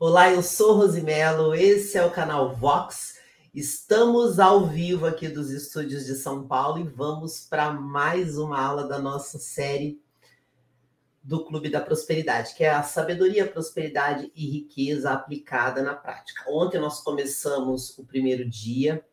Olá, eu sou Rosimelo, esse é o canal Vox. Estamos ao vivo aqui dos estúdios de São Paulo e vamos para mais uma aula da nossa série do Clube da Prosperidade, que é a sabedoria, prosperidade e riqueza aplicada na prática. Ontem nós começamos o primeiro dia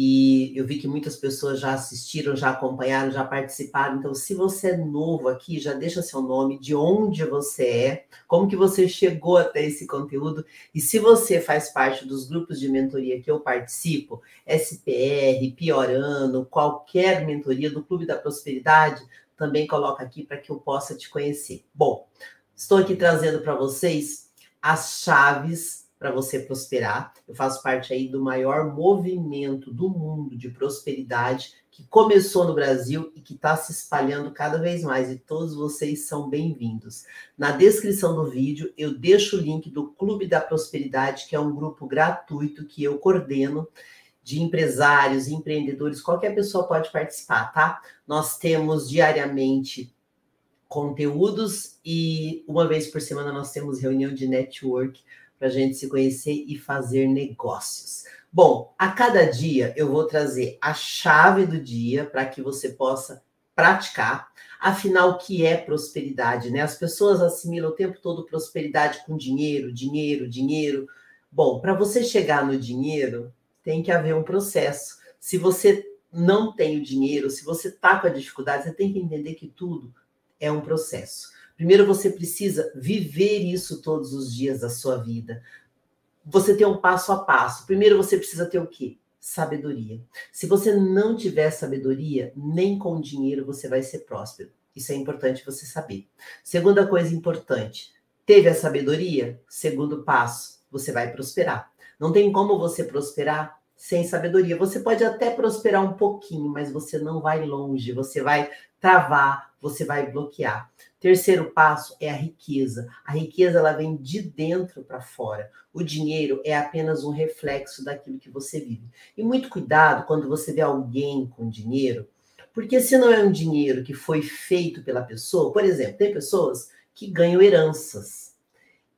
e eu vi que muitas pessoas já assistiram, já acompanharam, já participaram. Então, se você é novo aqui, já deixa seu nome, de onde você é, como que você chegou até esse conteúdo. E se você faz parte dos grupos de mentoria que eu participo, SPR, Piorano, qualquer mentoria do Clube da Prosperidade, também coloca aqui para que eu possa te conhecer. Bom, estou aqui trazendo para vocês as chaves para você prosperar. Eu faço parte aí do maior movimento do mundo de prosperidade que começou no Brasil e que está se espalhando cada vez mais. E todos vocês são bem-vindos. Na descrição do vídeo eu deixo o link do Clube da Prosperidade, que é um grupo gratuito que eu coordeno de empresários, empreendedores, qualquer pessoa pode participar, tá? Nós temos diariamente conteúdos e uma vez por semana nós temos reunião de network para a gente se conhecer e fazer negócios. Bom, a cada dia eu vou trazer a chave do dia para que você possa praticar. Afinal, o que é prosperidade? Né? As pessoas assimilam o tempo todo prosperidade com dinheiro, dinheiro, dinheiro. Bom, para você chegar no dinheiro, tem que haver um processo. Se você não tem o dinheiro, se você está com a dificuldade, você tem que entender que tudo é um processo. Primeiro você precisa viver isso todos os dias da sua vida. Você tem um passo a passo. Primeiro você precisa ter o quê? Sabedoria. Se você não tiver sabedoria, nem com dinheiro você vai ser próspero. Isso é importante você saber. Segunda coisa importante: teve a sabedoria? Segundo passo, você vai prosperar. Não tem como você prosperar sem sabedoria. Você pode até prosperar um pouquinho, mas você não vai longe, você vai travar, você vai bloquear. Terceiro passo é a riqueza. A riqueza ela vem de dentro para fora. O dinheiro é apenas um reflexo daquilo que você vive. E muito cuidado quando você vê alguém com dinheiro, porque se não é um dinheiro que foi feito pela pessoa, por exemplo, tem pessoas que ganham heranças.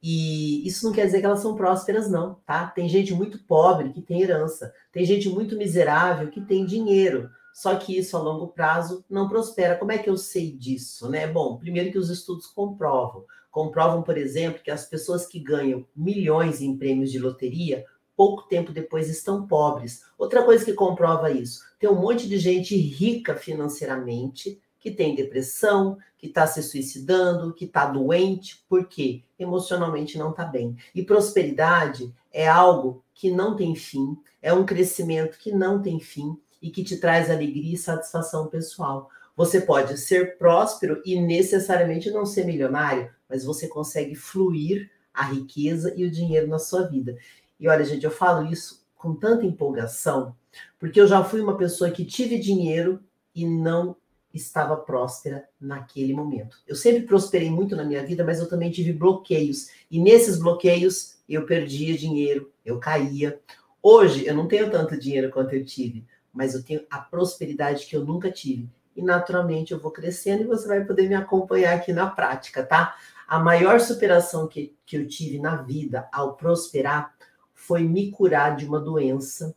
E isso não quer dizer que elas são prósperas, não, tá? Tem gente muito pobre que tem herança, tem gente muito miserável que tem dinheiro. Só que isso a longo prazo não prospera. Como é que eu sei disso, né? Bom, primeiro que os estudos comprovam. Comprovam, por exemplo, que as pessoas que ganham milhões em prêmios de loteria, pouco tempo depois estão pobres. Outra coisa que comprova isso, tem um monte de gente rica financeiramente que tem depressão, que está se suicidando, que está doente, porque emocionalmente não está bem. E prosperidade é algo que não tem fim, é um crescimento que não tem fim e que te traz alegria e satisfação pessoal. Você pode ser próspero e necessariamente não ser milionário, mas você consegue fluir a riqueza e o dinheiro na sua vida. E olha, gente, eu falo isso com tanta empolgação, porque eu já fui uma pessoa que tive dinheiro e não estava próspera naquele momento. Eu sempre prosperei muito na minha vida, mas eu também tive bloqueios. E nesses bloqueios eu perdia dinheiro, eu caía. Hoje eu não tenho tanto dinheiro quanto eu tive, mas eu tenho a prosperidade que eu nunca tive. E naturalmente eu vou crescendo e você vai poder me acompanhar aqui na prática, tá? A maior superação que, que eu tive na vida ao prosperar foi me curar de uma doença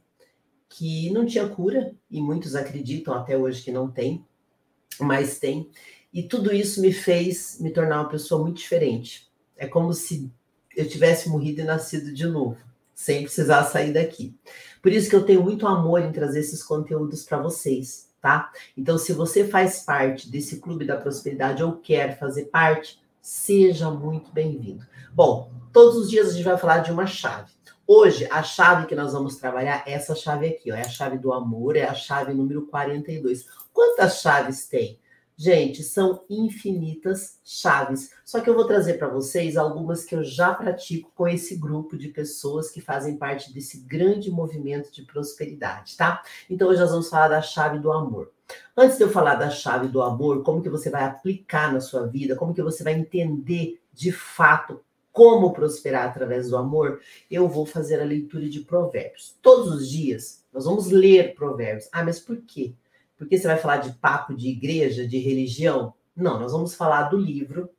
que não tinha cura, e muitos acreditam até hoje que não tem, mas tem. E tudo isso me fez me tornar uma pessoa muito diferente. É como se eu tivesse morrido e nascido de novo sem precisar sair daqui. Por isso que eu tenho muito amor em trazer esses conteúdos para vocês, tá? Então, se você faz parte desse clube da prosperidade ou quer fazer parte, seja muito bem-vindo. Bom, todos os dias a gente vai falar de uma chave. Hoje, a chave que nós vamos trabalhar é essa chave aqui, ó, é a chave do amor, é a chave número 42. Quantas chaves tem? Gente, são infinitas chaves. Só que eu vou trazer para vocês algumas que eu já pratico com esse grupo de pessoas que fazem parte desse grande movimento de prosperidade, tá? Então hoje nós vamos falar da chave do amor. Antes de eu falar da chave do amor, como que você vai aplicar na sua vida, como que você vai entender de fato como prosperar através do amor, eu vou fazer a leitura de provérbios. Todos os dias nós vamos ler provérbios. Ah, mas por quê? Porque você vai falar de papo de igreja, de religião? Não, nós vamos falar do livro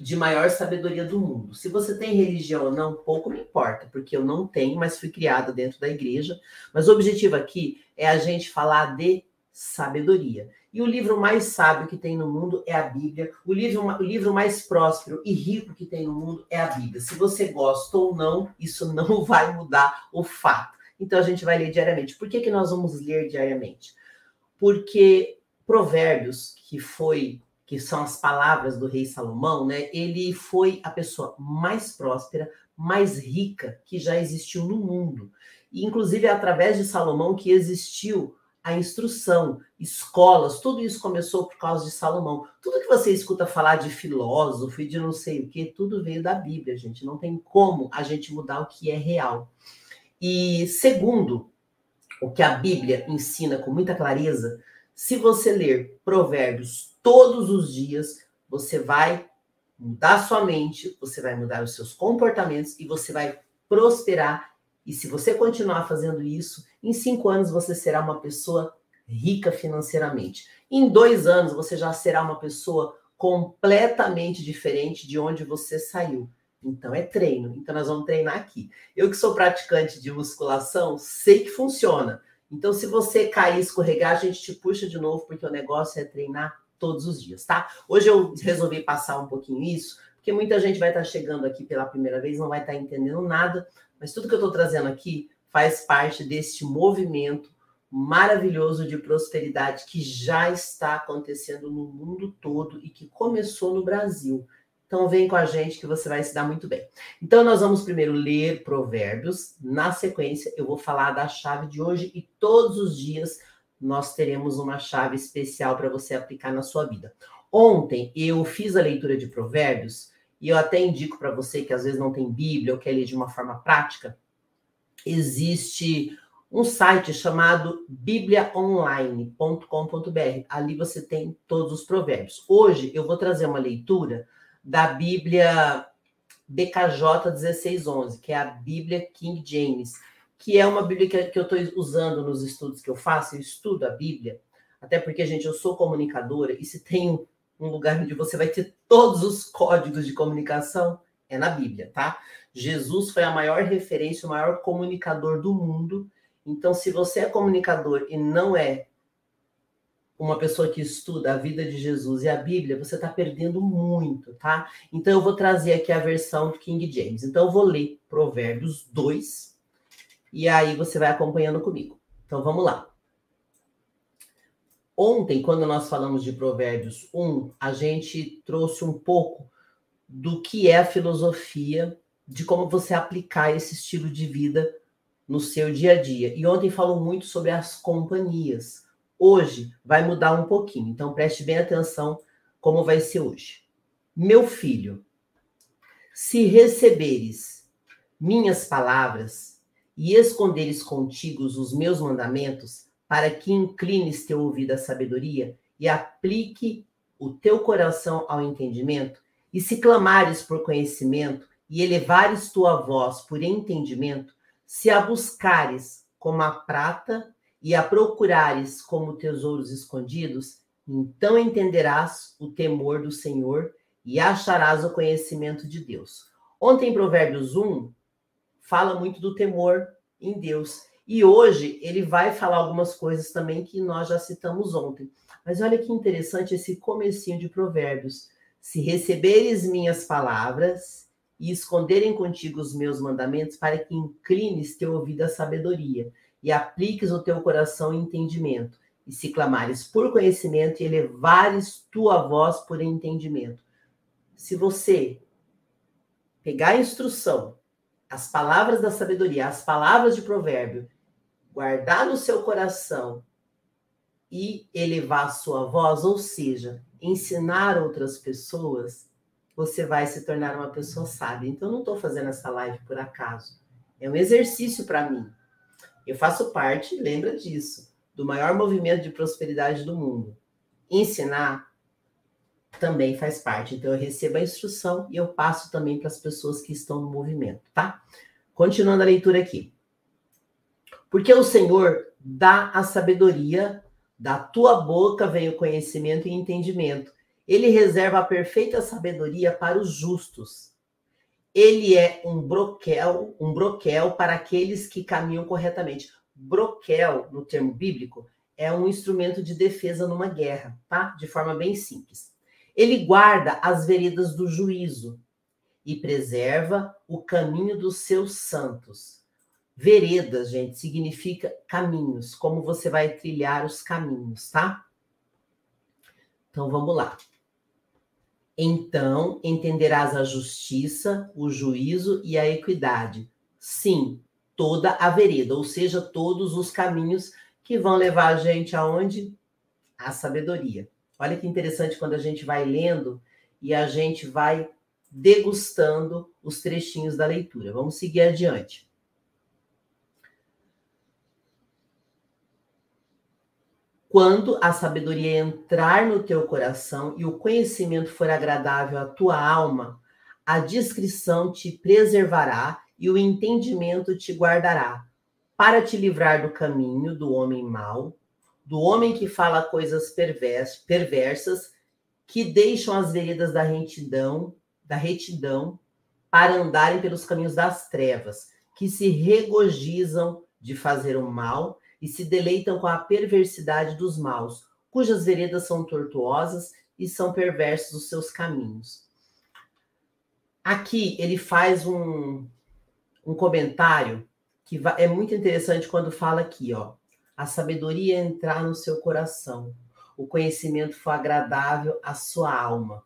de maior sabedoria do mundo. Se você tem religião ou não, pouco me importa, porque eu não tenho, mas fui criada dentro da igreja. Mas o objetivo aqui é a gente falar de sabedoria. E o livro mais sábio que tem no mundo é a Bíblia. O livro, o livro mais próspero e rico que tem no mundo é a Bíblia. Se você gosta ou não, isso não vai mudar o fato. Então a gente vai ler diariamente. Por que, que nós vamos ler diariamente? Porque Provérbios, que foi que são as palavras do rei Salomão, né? Ele foi a pessoa mais próspera, mais rica que já existiu no mundo. E, inclusive, é através de Salomão que existiu a instrução, escolas, tudo isso começou por causa de Salomão. Tudo que você escuta falar de filósofo e de não sei o que, tudo veio da Bíblia, gente. Não tem como a gente mudar o que é real. E segundo, o que a Bíblia ensina com muita clareza, se você ler Provérbios todos os dias, você vai mudar sua mente, você vai mudar os seus comportamentos e você vai prosperar. E se você continuar fazendo isso, em cinco anos você será uma pessoa rica financeiramente. Em dois anos você já será uma pessoa completamente diferente de onde você saiu. Então é treino. Então nós vamos treinar aqui. Eu que sou praticante de musculação, sei que funciona. Então, se você cair, escorregar, a gente te puxa de novo, porque o negócio é treinar todos os dias, tá? Hoje eu resolvi passar um pouquinho isso, porque muita gente vai estar chegando aqui pela primeira vez, não vai estar entendendo nada, mas tudo que eu estou trazendo aqui faz parte deste movimento maravilhoso de prosperidade que já está acontecendo no mundo todo e que começou no Brasil. Então vem com a gente que você vai se dar muito bem. Então nós vamos primeiro ler Provérbios, na sequência eu vou falar da chave de hoje e todos os dias nós teremos uma chave especial para você aplicar na sua vida. Ontem eu fiz a leitura de Provérbios e eu até indico para você que às vezes não tem Bíblia ou quer ler de uma forma prática. Existe um site chamado bibliaonline.com.br. Ali você tem todos os provérbios. Hoje eu vou trazer uma leitura da Bíblia BKJ 1611, que é a Bíblia King James, que é uma Bíblia que, eu estou usando nos estudos que eu faço, eu estudo a Bíblia, até porque, gente, eu sou comunicadora, e se tem um lugar onde você vai ter todos os códigos de comunicação, é na Bíblia, tá? Jesus foi a maior referência, o maior comunicador do mundo. Então, se você é comunicador e não é uma pessoa que estuda a vida de Jesus e a Bíblia, você está perdendo muito, tá? Então eu vou trazer aqui a versão do King James. Então eu vou ler Provérbios 2 e aí você vai acompanhando comigo. Então vamos lá. Ontem, quando nós falamos de Provérbios 1, a gente trouxe um pouco do que é a filosofia, de como você aplicar esse estilo de vida no seu dia a dia. E ontem falou muito sobre as companhias Hoje vai mudar um pouquinho, então preste bem atenção como vai ser hoje. Meu filho, se receberes minhas palavras e esconderes contigo os meus mandamentos, para que inclines teu ouvido à sabedoria e aplique o teu coração ao entendimento, e se clamares por conhecimento e elevares tua voz por entendimento, se a buscares como a prata e a procurares como tesouros escondidos, então entenderás o temor do Senhor e acharás o conhecimento de Deus. Ontem, em Provérbios 1, fala muito do temor em Deus. E hoje ele vai falar algumas coisas também que nós já citamos ontem. Mas olha que interessante esse comecinho de Provérbios. Se receberes minhas palavras e esconderem contigo os meus mandamentos, para que inclines teu ouvido à sabedoria e apliques o teu coração entendimento, e se clamares por conhecimento e elevares tua voz por entendimento. Se você pegar a instrução, as palavras da sabedoria, as palavras de provérbio, guardar no seu coração e elevar a sua voz, ou seja, ensinar outras pessoas, você vai se tornar uma pessoa sábia. Então, eu não estou fazendo essa live por acaso. É um exercício para mim. Eu faço parte, lembra disso, do maior movimento de prosperidade do mundo. Ensinar também faz parte. Então, eu recebo a instrução e eu passo também para as pessoas que estão no movimento, tá? Continuando a leitura aqui. Porque o Senhor dá a sabedoria, da tua boca vem o conhecimento e entendimento, Ele reserva a perfeita sabedoria para os justos. Ele é um broquel, um broquel para aqueles que caminham corretamente. Broquel, no termo bíblico, é um instrumento de defesa numa guerra, tá? De forma bem simples. Ele guarda as veredas do juízo e preserva o caminho dos seus santos. Veredas, gente, significa caminhos, como você vai trilhar os caminhos, tá? Então vamos lá. Então entenderás a justiça, o juízo e a equidade. Sim, toda a vereda, ou seja, todos os caminhos que vão levar a gente aonde? A sabedoria. Olha que interessante quando a gente vai lendo e a gente vai degustando os trechinhos da leitura. Vamos seguir adiante. Quando a sabedoria entrar no teu coração e o conhecimento for agradável à tua alma, a discrição te preservará e o entendimento te guardará, para te livrar do caminho do homem mau, do homem que fala coisas perversas, que deixam as veredas da retidão, da retidão, para andarem pelos caminhos das trevas, que se regozijam de fazer o mal e se deleitam com a perversidade dos maus, cujas veredas são tortuosas e são perversos os seus caminhos. Aqui ele faz um, um comentário que é muito interessante quando fala aqui, ó. A sabedoria entrar no seu coração, o conhecimento foi agradável à sua alma.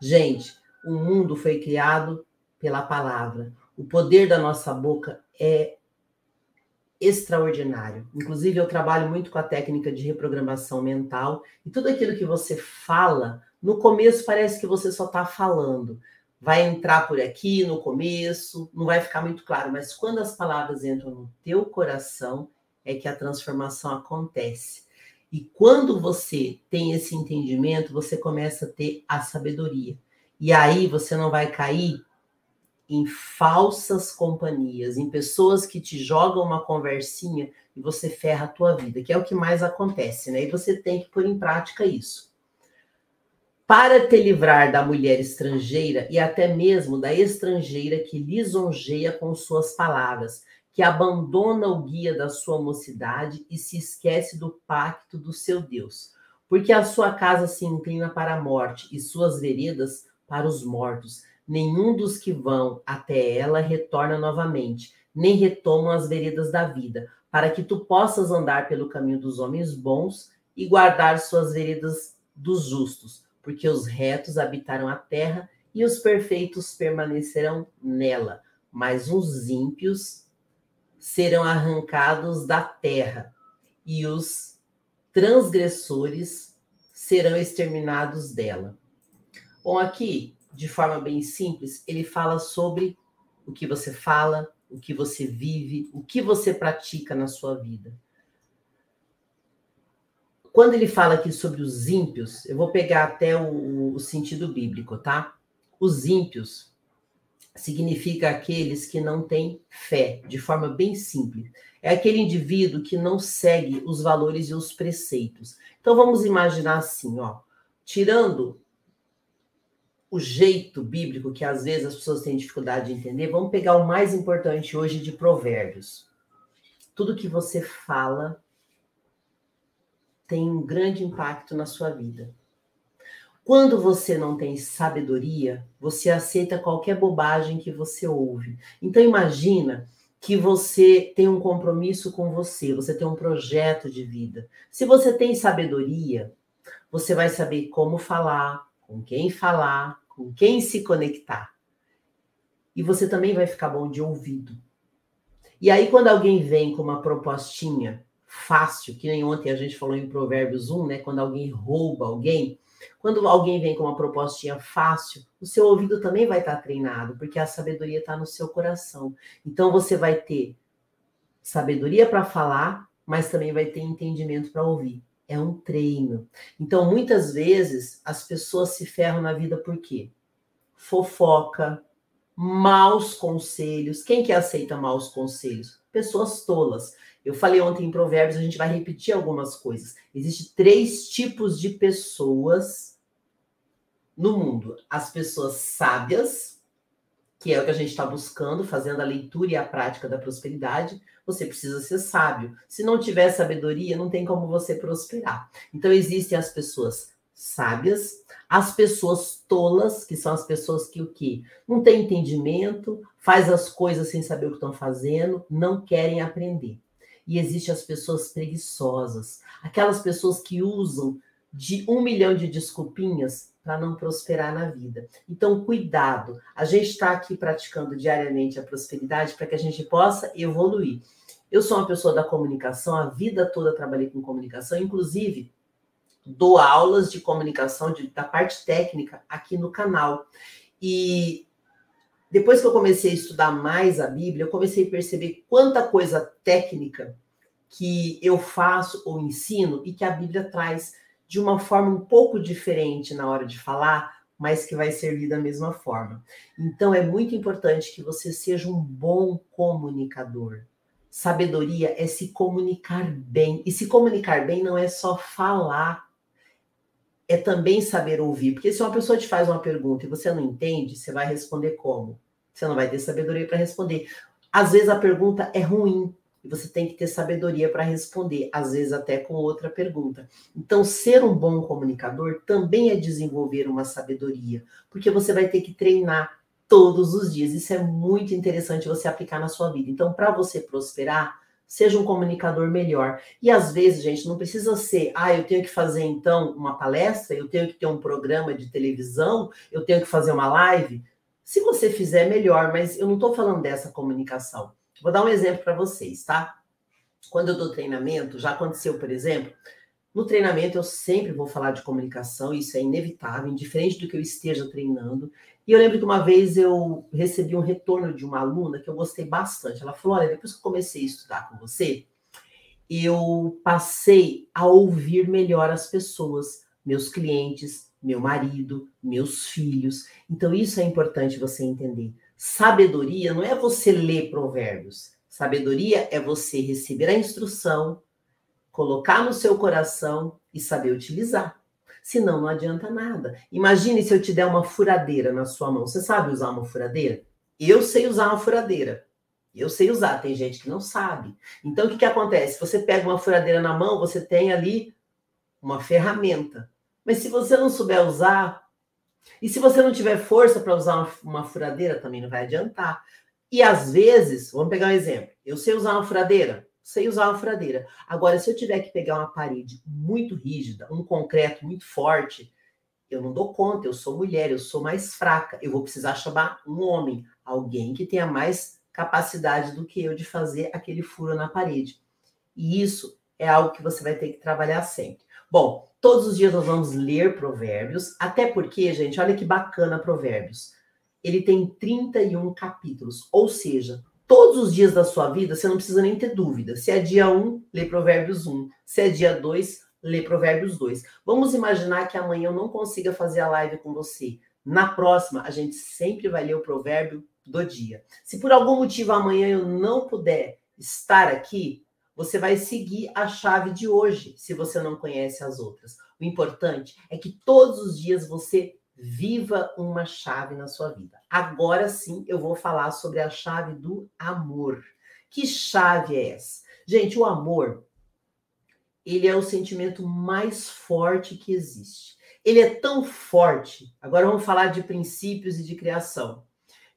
Gente, o mundo foi criado pela palavra. O poder da nossa boca é extraordinário. Inclusive, eu trabalho muito com a técnica de reprogramação mental e tudo aquilo que você fala, no começo parece que você só está falando, vai entrar por aqui no começo, não vai ficar muito claro, mas quando as palavras entram no teu coração, é que a transformação acontece. E quando você tem esse entendimento, você começa a ter a sabedoria. E aí você não vai cair em falsas companhias, em pessoas que te jogam uma conversinha e você ferra a tua vida, que é o que mais acontece, né? E você tem que pôr em prática isso para te livrar da mulher estrangeira e até mesmo da estrangeira que lisonjeia com suas palavras, que abandona o guia da sua mocidade e se esquece do pacto do seu Deus. Porque a sua casa se inclina para a morte e suas veredas para os mortos. Nenhum dos que vão até ela retorna novamente, nem retomam as veredas da vida, para que tu possas andar pelo caminho dos homens bons e guardar suas veredas dos justos porque os retos habitarão a terra e os perfeitos permanecerão nela, mas os ímpios serão arrancados da terra e os transgressores serão exterminados dela. Bom, aqui, de forma bem simples, ele fala sobre o que você fala, o que você vive, o que você pratica na sua vida. Quando ele fala aqui sobre os ímpios, eu vou pegar até o, o sentido bíblico, tá? Os ímpios significa aqueles que não têm fé, de forma bem simples. É aquele indivíduo que não segue os valores e os preceitos. Então vamos imaginar assim, ó, tirando o jeito bíblico que às vezes as pessoas têm dificuldade de entender, vamos pegar o mais importante hoje de Provérbios. Tudo que você fala tem um grande impacto na sua vida. Quando você não tem sabedoria, você aceita qualquer bobagem que você ouve. Então imagina que você tem um compromisso com você, você tem um projeto de vida. Se você tem sabedoria, você vai saber como falar, com quem falar, com quem se conectar. E você também vai ficar bom de ouvido. E aí, quando alguém vem com uma propostinha fácil, que nem ontem a gente falou em Provérbios 1, né? Quando alguém rouba alguém, quando alguém vem com uma propostinha fácil, o seu ouvido também vai estar treinado, porque a sabedoria está no seu coração. Então você vai ter sabedoria para falar, mas também vai ter entendimento para ouvir. É um treino. Então, muitas vezes, as pessoas se ferram na vida por quê? Fofoca, maus conselhos. Quem que aceita maus conselhos? Pessoas tolas. Eu falei ontem em Provérbios, a gente vai repetir algumas coisas. Existem três tipos de pessoas no mundo as pessoas sábias, que é o que a gente está buscando, fazendo a leitura e a prática da prosperidade, você precisa ser sábio. Se não tiver sabedoria, não tem como você prosperar. Então, existem as pessoas sábias, as pessoas tolas, que são as pessoas que o quê? Não tem entendimento, faz as coisas sem saber o que estão fazendo, não querem aprender. E existem as pessoas preguiçosas, aquelas pessoas que usam de um milhão de desculpinhas para não prosperar na vida. Então, cuidado. A gente está aqui praticando diariamente a prosperidade para que a gente possa evoluir. Eu sou uma pessoa da comunicação, a vida toda trabalhei com comunicação, inclusive dou aulas de comunicação de, da parte técnica aqui no canal. E depois que eu comecei a estudar mais a Bíblia, eu comecei a perceber quanta coisa técnica que eu faço ou ensino e que a Bíblia traz de uma forma um pouco diferente na hora de falar, mas que vai servir da mesma forma. Então é muito importante que você seja um bom comunicador. Sabedoria é se comunicar bem. E se comunicar bem não é só falar, é também saber ouvir. Porque se uma pessoa te faz uma pergunta e você não entende, você vai responder como? Você não vai ter sabedoria para responder. Às vezes a pergunta é ruim, e você tem que ter sabedoria para responder, às vezes até com outra pergunta. Então, ser um bom comunicador também é desenvolver uma sabedoria, porque você vai ter que treinar todos os dias. Isso é muito interessante você aplicar na sua vida. Então, para você prosperar, seja um comunicador melhor. E às vezes, gente, não precisa ser, ah, eu tenho que fazer então uma palestra, eu tenho que ter um programa de televisão, eu tenho que fazer uma live. Se você fizer, melhor, mas eu não estou falando dessa comunicação. Vou dar um exemplo para vocês, tá? Quando eu dou treinamento, já aconteceu, por exemplo, no treinamento eu sempre vou falar de comunicação, isso é inevitável, indiferente do que eu esteja treinando. E eu lembro que uma vez eu recebi um retorno de uma aluna que eu gostei bastante. Ela falou: Olha, depois que eu comecei a estudar com você, eu passei a ouvir melhor as pessoas, meus clientes, meu marido, meus filhos. Então, isso é importante você entender. Sabedoria não é você ler provérbios. Sabedoria é você receber a instrução, colocar no seu coração e saber utilizar. Senão não adianta nada. Imagine se eu te der uma furadeira na sua mão. Você sabe usar uma furadeira? Eu sei usar uma furadeira. Eu sei usar, tem gente que não sabe. Então o que, que acontece? Você pega uma furadeira na mão, você tem ali uma ferramenta. Mas se você não souber usar, e se você não tiver força para usar uma, furadeira, também não vai adiantar. E às vezes, vamos pegar um exemplo. Eu sei usar uma furadeira, sei usar uma furadeira. Agora, se eu tiver que pegar uma parede muito rígida, um concreto muito forte, eu não dou conta, eu sou mulher, eu sou mais fraca. Eu vou precisar chamar um homem, alguém que tenha mais capacidade do que eu de fazer aquele furo na parede. E isso é algo que você vai ter que trabalhar sempre. Bom, todos os dias nós vamos ler provérbios, até porque, gente, olha que bacana provérbios. Ele tem 31 capítulos, ou seja, todos os dias da sua vida você não precisa nem ter dúvida. Se é dia 1, lê provérbios 1. Se é dia 2, lê provérbios 2. Vamos imaginar que amanhã eu não consiga fazer a live com você. Na próxima, a gente sempre vai ler o provérbio do dia. Se por algum motivo amanhã eu não puder estar aqui, você vai seguir a chave de hoje, se você não conhece as outras. O importante é que todos os dias você viva uma chave na sua vida. Agora sim, eu vou falar sobre a chave do amor. Que chave é essa? Gente, o amor, ele é o sentimento mais forte que existe. Ele é tão forte. Agora vamos falar de princípios e de criação.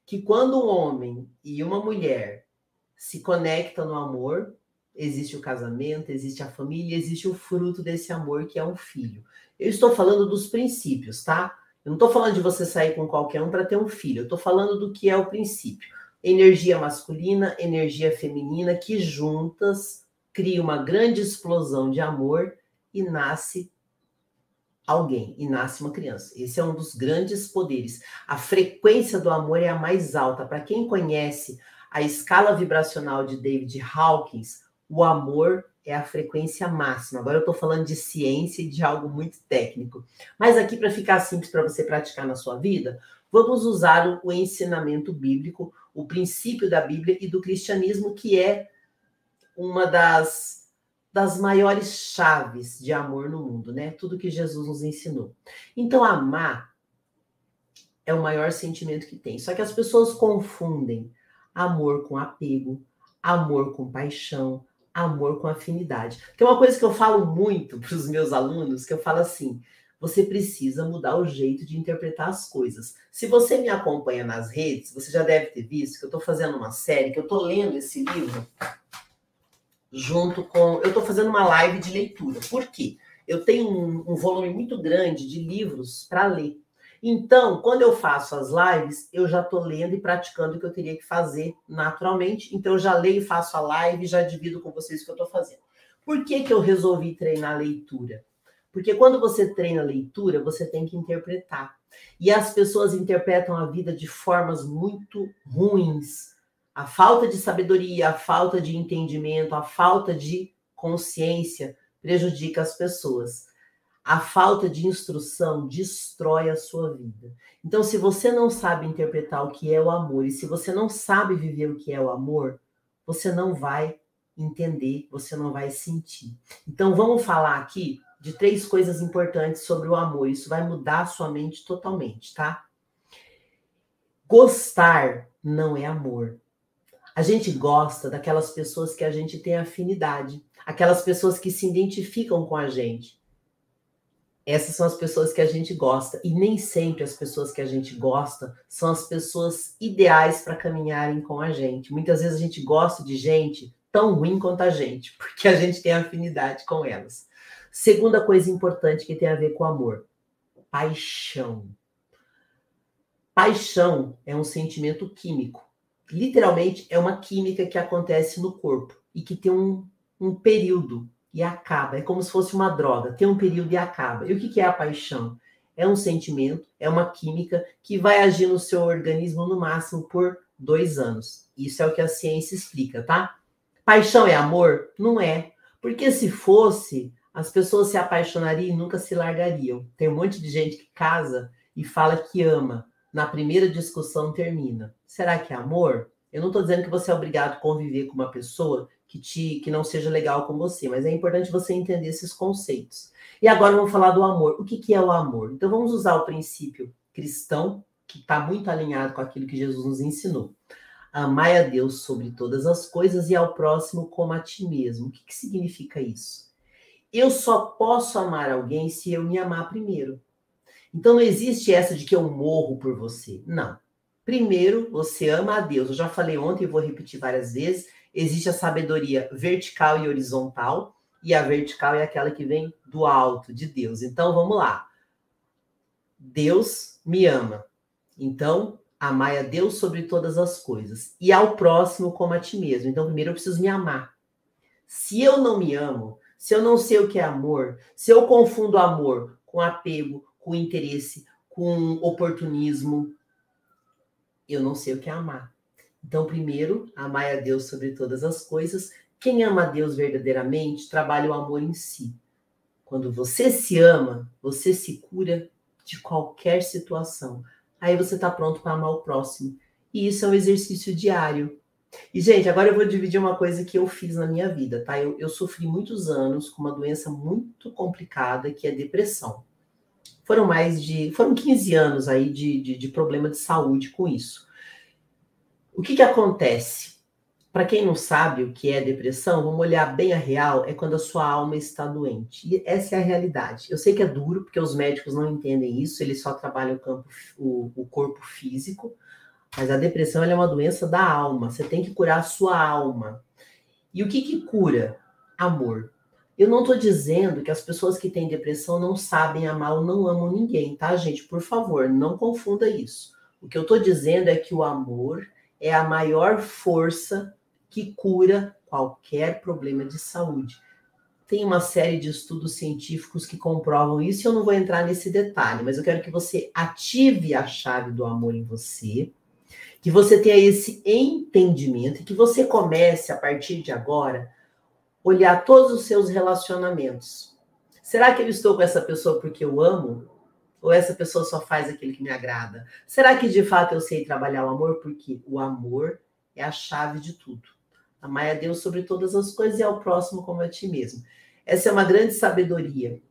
Que quando um homem e uma mulher se conectam no amor, existe o casamento, existe a família, existe o fruto desse amor que é um filho. Eu estou falando dos princípios, tá? Eu não estou falando de você sair com qualquer um para ter um filho. Eu estou falando do que é o princípio. Energia masculina, energia feminina, que juntas cria uma grande explosão de amor e nasce alguém, e nasce uma criança. Esse é um dos grandes poderes. A frequência do amor é a mais alta. Para quem conhece a escala vibracional de David Hawkins, o amor é a frequência máxima. Agora eu estou falando de ciência e de algo muito técnico. Mas aqui, para ficar simples para você praticar na sua vida, vamos usar o ensinamento bíblico, o princípio da Bíblia e do cristianismo, que é uma das, das maiores chaves de amor no mundo, né? Tudo que Jesus nos ensinou. Então, amar é o maior sentimento que tem. Só que as pessoas confundem amor com apego, amor com paixão, amor com afinidade. Tem uma coisa que eu falo muito para os meus alunos, que eu falo assim: você precisa mudar o jeito de interpretar as coisas. Se você me acompanha nas redes, você já deve ter visto que eu estou fazendo uma série, que eu estou lendo esse livro junto com. Eu estou fazendo uma live de leitura. Por quê? Eu tenho um, um volume muito grande de livros para ler. Então, quando eu faço as lives, eu já estou lendo e praticando o que eu teria que fazer naturalmente. Então, eu já leio, faço a live e já divido com vocês o que eu estou fazendo. Por que, que eu resolvi treinar a leitura? Porque quando você treina a leitura, você tem que interpretar. E as pessoas interpretam a vida de formas muito ruins. A falta de sabedoria, a falta de entendimento, a falta de consciência prejudica as pessoas. A falta de instrução destrói a sua vida. Então, se você não sabe interpretar o que é o amor e se você não sabe viver o que é o amor, você não vai entender, você não vai sentir. Então, vamos falar aqui de três coisas importantes sobre o amor. Isso vai mudar a sua mente totalmente, tá? Gostar não é amor. A gente gosta daquelas pessoas que a gente tem afinidade, aquelas pessoas que se identificam com a gente. Essas são as pessoas que a gente gosta. E nem sempre as pessoas que a gente gosta são as pessoas ideais para caminharem com a gente. Muitas vezes a gente gosta de gente tão ruim quanto a gente, porque a gente tem afinidade com elas. Segunda coisa importante que tem a ver com amor: paixão. Paixão é um sentimento químico. Literalmente, é uma química que acontece no corpo e que tem um, um período e acaba. É como se fosse uma droga, tem um período e acaba. E o que é a paixão? É um sentimento, é uma química que vai agir no seu organismo no máximo por dois anos. Isso é o que a ciência explica, tá? Paixão é amor? Não é. Porque se fosse, as pessoas se apaixonariam e nunca se largariam. Tem um monte de gente que casa e fala que ama. Na primeira discussão termina. Será que é amor? Eu não estou dizendo que você é obrigado a conviver com uma pessoa que, te, que não seja legal com você, mas é importante você entender esses conceitos. E agora vamos falar do amor. O que, que é o amor? Então vamos usar o princípio cristão, que está muito alinhado com aquilo que Jesus nos ensinou. Amai a Deus sobre todas as coisas e ao próximo como a ti mesmo. O que, que significa isso? Eu só posso amar alguém se eu me amar primeiro. Então não existe essa de que eu morro por você. Não. Primeiro, você ama a Deus. Eu já falei ontem e vou repetir várias vezes existe a sabedoria vertical e horizontal, e a vertical é aquela que vem do alto, de Deus. Então vamos lá. Deus me ama. Então, amai a Deus sobre todas as coisas e ao próximo como a ti mesmo. Então, primeiro eu preciso me amar. Se eu não me amo, se eu não sei o que é amor, se eu confundo amor com apego, com interesse, com oportunismo, eu não sei o que é amar. Então, primeiro, amai a Deus sobre todas as coisas. Quem ama a Deus verdadeiramente trabalha o amor em si. Quando você se ama, você se cura de qualquer situação. Aí você está pronto para amar o próximo. E isso é um exercício diário. E, gente, agora eu vou dividir uma coisa que eu fiz na minha vida, tá? Eu, eu sofri muitos anos com uma doença muito complicada, que é depressão. Foram mais de. Foram 15 anos aí de, de, de problema de saúde com isso. O que, que acontece? Para quem não sabe o que é depressão, vamos olhar bem a real, é quando a sua alma está doente. E essa é a realidade. Eu sei que é duro, porque os médicos não entendem isso, eles só trabalham o, campo, o, o corpo físico, mas a depressão é uma doença da alma. Você tem que curar a sua alma. E o que, que cura? Amor. Eu não estou dizendo que as pessoas que têm depressão não sabem amar ou não amam ninguém, tá, gente? Por favor, não confunda isso. O que eu estou dizendo é que o amor é a maior força que cura qualquer problema de saúde. Tem uma série de estudos científicos que comprovam isso, e eu não vou entrar nesse detalhe, mas eu quero que você ative a chave do amor em você, que você tenha esse entendimento e que você comece a partir de agora olhar todos os seus relacionamentos. Será que eu estou com essa pessoa porque eu amo? Ou essa pessoa só faz aquilo que me agrada? Será que de fato eu sei trabalhar o amor? Porque o amor é a chave de tudo. Amar a Deus sobre todas as coisas e ao próximo como a ti mesmo. Essa é uma grande sabedoria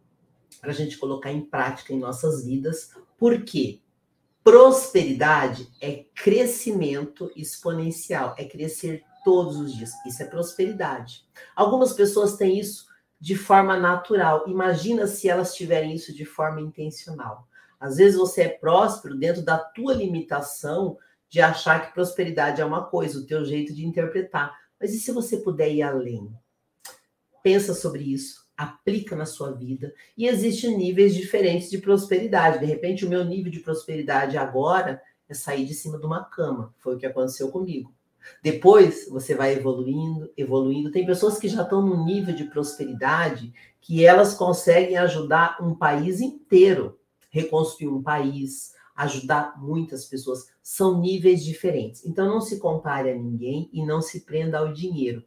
para a gente colocar em prática em nossas vidas. Por quê? Prosperidade é crescimento exponencial, é crescer todos os dias. Isso é prosperidade. Algumas pessoas têm isso de forma natural. Imagina se elas tiverem isso de forma intencional. Às vezes você é próspero dentro da tua limitação de achar que prosperidade é uma coisa, o teu jeito de interpretar. Mas e se você puder ir além? Pensa sobre isso, aplica na sua vida. E existem níveis diferentes de prosperidade. De repente, o meu nível de prosperidade agora é sair de cima de uma cama. Foi o que aconteceu comigo. Depois você vai evoluindo, evoluindo. Tem pessoas que já estão num nível de prosperidade que elas conseguem ajudar um país inteiro, reconstruir um país, ajudar muitas pessoas. São níveis diferentes. Então não se compare a ninguém e não se prenda ao dinheiro.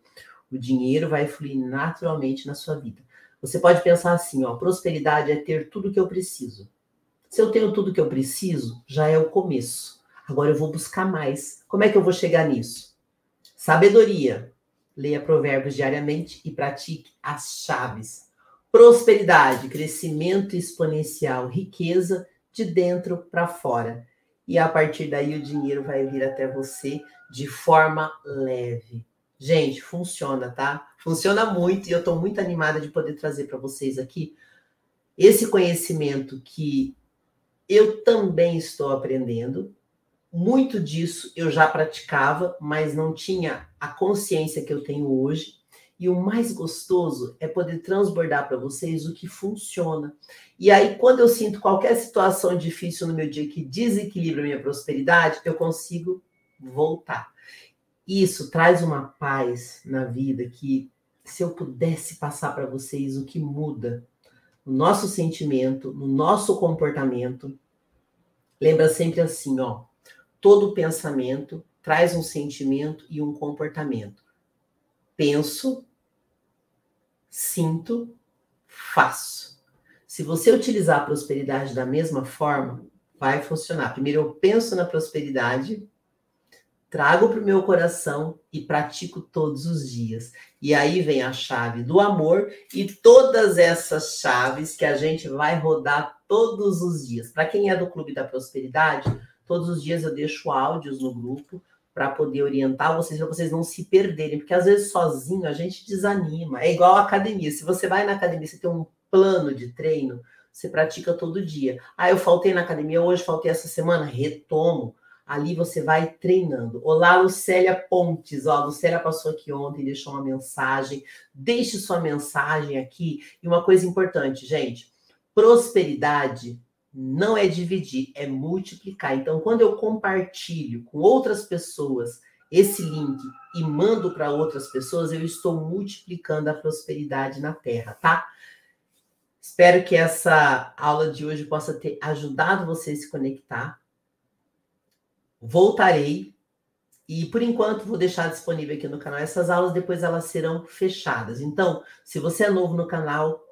O dinheiro vai fluir naturalmente na sua vida. Você pode pensar assim, ó, prosperidade é ter tudo que eu preciso. Se eu tenho tudo que eu preciso, já é o começo. Agora eu vou buscar mais. Como é que eu vou chegar nisso? Sabedoria. Leia provérbios diariamente e pratique as chaves. Prosperidade, crescimento exponencial, riqueza de dentro para fora. E a partir daí o dinheiro vai vir até você de forma leve. Gente, funciona, tá? Funciona muito e eu estou muito animada de poder trazer para vocês aqui esse conhecimento que eu também estou aprendendo, muito disso eu já praticava, mas não tinha a consciência que eu tenho hoje. E o mais gostoso é poder transbordar para vocês o que funciona. E aí, quando eu sinto qualquer situação difícil no meu dia que desequilibra a minha prosperidade, eu consigo voltar. Isso traz uma paz na vida que, se eu pudesse passar para vocês o que muda no nosso sentimento, no nosso comportamento, lembra sempre assim, ó todo pensamento traz um sentimento e um comportamento. Penso, sinto, faço. Se você utilizar a prosperidade da mesma forma, vai funcionar. Primeiro eu penso na prosperidade, trago para o meu coração e pratico todos os dias. E aí vem a chave do amor e todas essas chaves que a gente vai rodar todos os dias. Para quem é do Clube da Prosperidade, Todos os dias eu deixo áudios no grupo para poder orientar vocês, para vocês não se perderem, porque às vezes sozinho a gente desanima. É igual a academia. Se você vai na academia, você tem um plano de treino, você pratica todo dia. Ah, eu faltei na academia hoje, faltei essa semana, retomo. Ali você vai treinando. Olá, Lucélia Pontes. Ó, a Lucélia passou aqui ontem, deixou uma mensagem. Deixe sua mensagem aqui. E uma coisa importante, gente: prosperidade não é dividir, é multiplicar. Então, quando eu compartilho com outras pessoas esse link e mando para outras pessoas, eu estou multiplicando a prosperidade na Terra, tá? Espero que essa aula de hoje possa ter ajudado você a se conectar. Voltarei e por enquanto vou deixar disponível aqui no canal essas aulas, depois elas serão fechadas. Então, se você é novo no canal,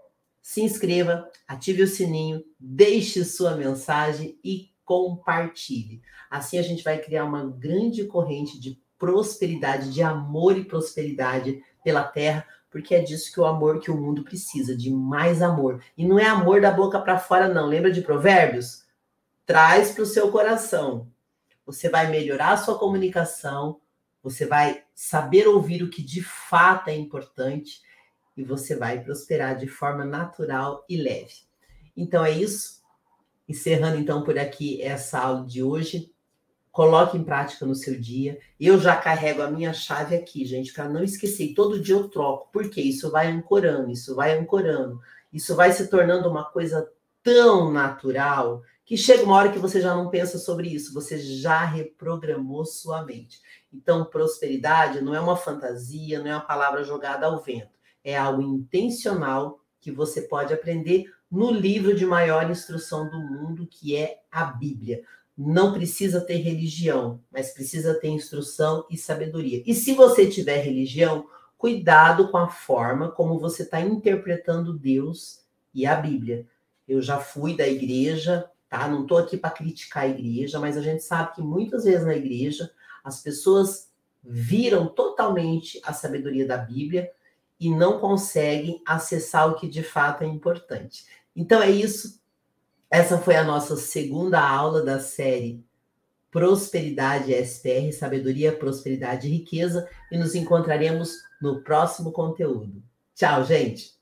se inscreva, ative o sininho, deixe sua mensagem e compartilhe. Assim a gente vai criar uma grande corrente de prosperidade, de amor e prosperidade pela terra, porque é disso que o amor que o mundo precisa, de mais amor. E não é amor da boca para fora não. Lembra de Provérbios? Traz para o seu coração. Você vai melhorar a sua comunicação, você vai saber ouvir o que de fato é importante e você vai prosperar de forma natural e leve. Então é isso. Encerrando então por aqui essa aula de hoje. Coloque em prática no seu dia. Eu já carrego a minha chave aqui, gente, para não esquecer. Todo dia eu troco, porque isso vai ancorando, isso vai ancorando. Isso vai se tornando uma coisa tão natural que chega uma hora que você já não pensa sobre isso, você já reprogramou sua mente. Então, prosperidade não é uma fantasia, não é uma palavra jogada ao vento é algo intencional que você pode aprender no livro de maior instrução do mundo, que é a Bíblia. Não precisa ter religião, mas precisa ter instrução e sabedoria. E se você tiver religião, cuidado com a forma como você está interpretando Deus e a Bíblia. Eu já fui da igreja, tá? Não estou aqui para criticar a igreja, mas a gente sabe que muitas vezes na igreja as pessoas viram totalmente a sabedoria da Bíblia e não conseguem acessar o que de fato é importante. Então é isso. Essa foi a nossa segunda aula da série Prosperidade SPR, Sabedoria, Prosperidade e Riqueza, e nos encontraremos no próximo conteúdo. Tchau, gente!